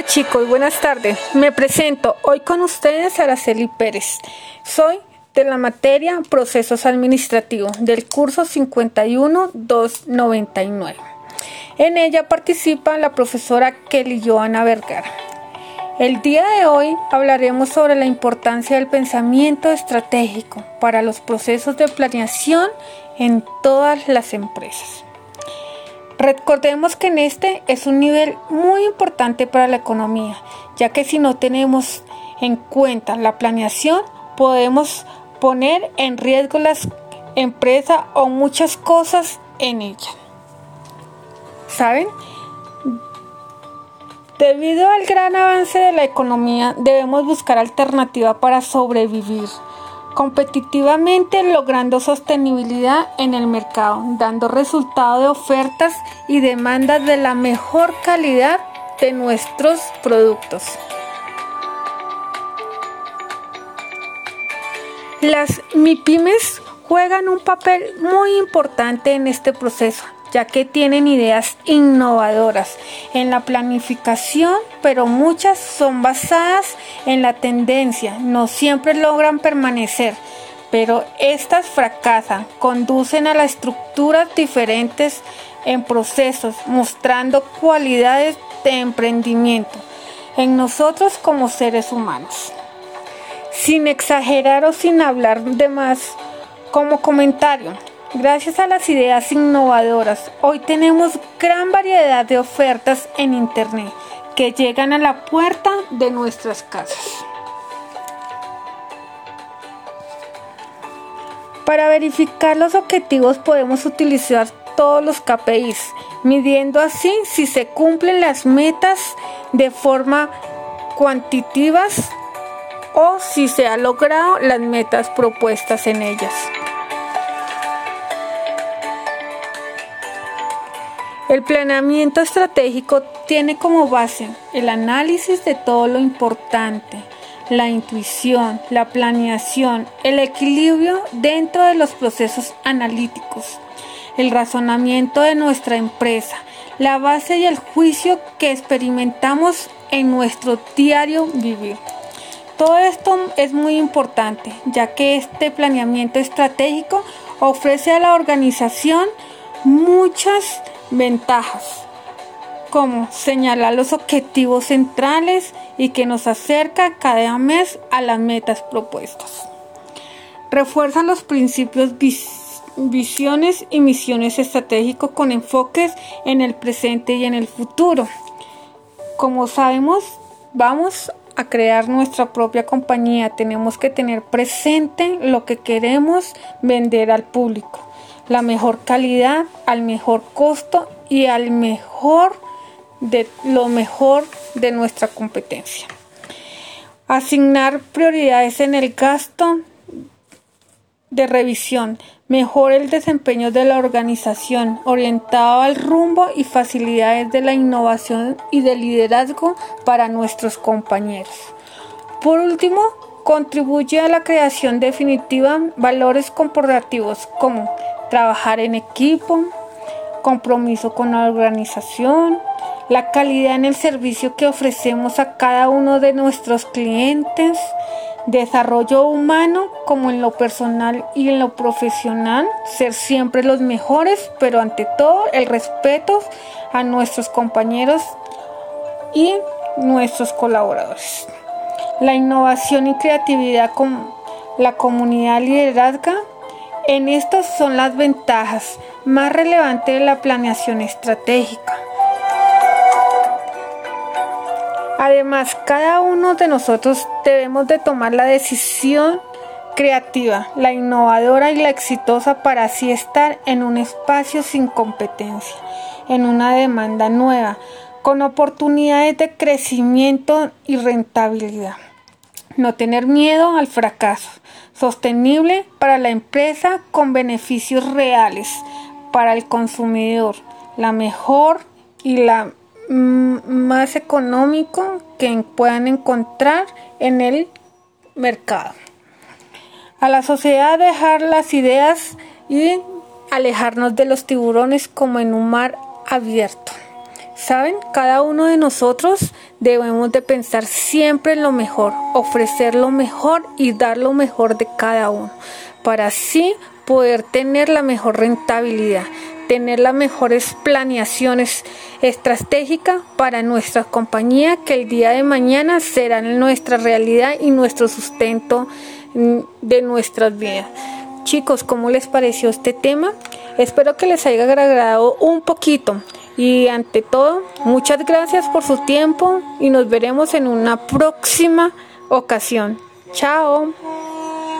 Hola chicos, buenas tardes. Me presento hoy con ustedes Araceli Pérez. Soy de la materia Procesos Administrativos del curso 51299. En ella participa la profesora Kelly Joana Vergara. El día de hoy hablaremos sobre la importancia del pensamiento estratégico para los procesos de planeación en todas las empresas. Recordemos que en este es un nivel muy importante para la economía, ya que si no tenemos en cuenta la planeación, podemos poner en riesgo las empresas o muchas cosas en ella. ¿Saben? Debido al gran avance de la economía, debemos buscar alternativas para sobrevivir competitivamente logrando sostenibilidad en el mercado, dando resultado de ofertas y demandas de la mejor calidad de nuestros productos. Las MIPIMES juegan un papel muy importante en este proceso, ya que tienen ideas innovadoras en la planificación, pero muchas son basadas en la tendencia, no siempre logran permanecer, pero estas fracasan, conducen a las estructuras diferentes en procesos, mostrando cualidades de emprendimiento en nosotros como seres humanos. Sin exagerar o sin hablar de más, como comentario, Gracias a las ideas innovadoras, hoy tenemos gran variedad de ofertas en Internet que llegan a la puerta de nuestras casas. Para verificar los objetivos podemos utilizar todos los KPIs, midiendo así si se cumplen las metas de forma cuantitativas o si se han logrado las metas propuestas en ellas. El planeamiento estratégico tiene como base el análisis de todo lo importante, la intuición, la planeación, el equilibrio dentro de los procesos analíticos, el razonamiento de nuestra empresa, la base y el juicio que experimentamos en nuestro diario vivir. Todo esto es muy importante, ya que este planeamiento estratégico ofrece a la organización muchas ventajas, como señalar los objetivos centrales y que nos acerca cada mes a las metas propuestas. Refuerza los principios, visiones y misiones estratégicos con enfoques en el presente y en el futuro. Como sabemos, vamos a crear nuestra propia compañía. Tenemos que tener presente lo que queremos vender al público la mejor calidad, al mejor costo y al mejor de lo mejor de nuestra competencia. Asignar prioridades en el gasto de revisión. Mejor el desempeño de la organización, orientado al rumbo y facilidades de la innovación y del liderazgo para nuestros compañeros. Por último, contribuye a la creación definitiva valores corporativos como trabajar en equipo, compromiso con la organización, la calidad en el servicio que ofrecemos a cada uno de nuestros clientes, desarrollo humano como en lo personal y en lo profesional, ser siempre los mejores, pero ante todo el respeto a nuestros compañeros y nuestros colaboradores. La innovación y creatividad con la comunidad liderazga en estas son las ventajas más relevantes de la planeación estratégica. Además, cada uno de nosotros debemos de tomar la decisión creativa, la innovadora y la exitosa para así estar en un espacio sin competencia, en una demanda nueva, con oportunidades de crecimiento y rentabilidad. No tener miedo al fracaso, sostenible para la empresa con beneficios reales para el consumidor, la mejor y la más económico que puedan encontrar en el mercado. A la sociedad dejar las ideas y alejarnos de los tiburones como en un mar abierto. Saben, cada uno de nosotros Debemos de pensar siempre en lo mejor, ofrecer lo mejor y dar lo mejor de cada uno, para así poder tener la mejor rentabilidad, tener las mejores planeaciones estratégicas para nuestra compañía que el día de mañana serán nuestra realidad y nuestro sustento mm, de nuestras vidas. Chicos, ¿cómo les pareció este tema? Espero que les haya agradado un poquito. Y ante todo, muchas gracias por su tiempo y nos veremos en una próxima ocasión. Chao.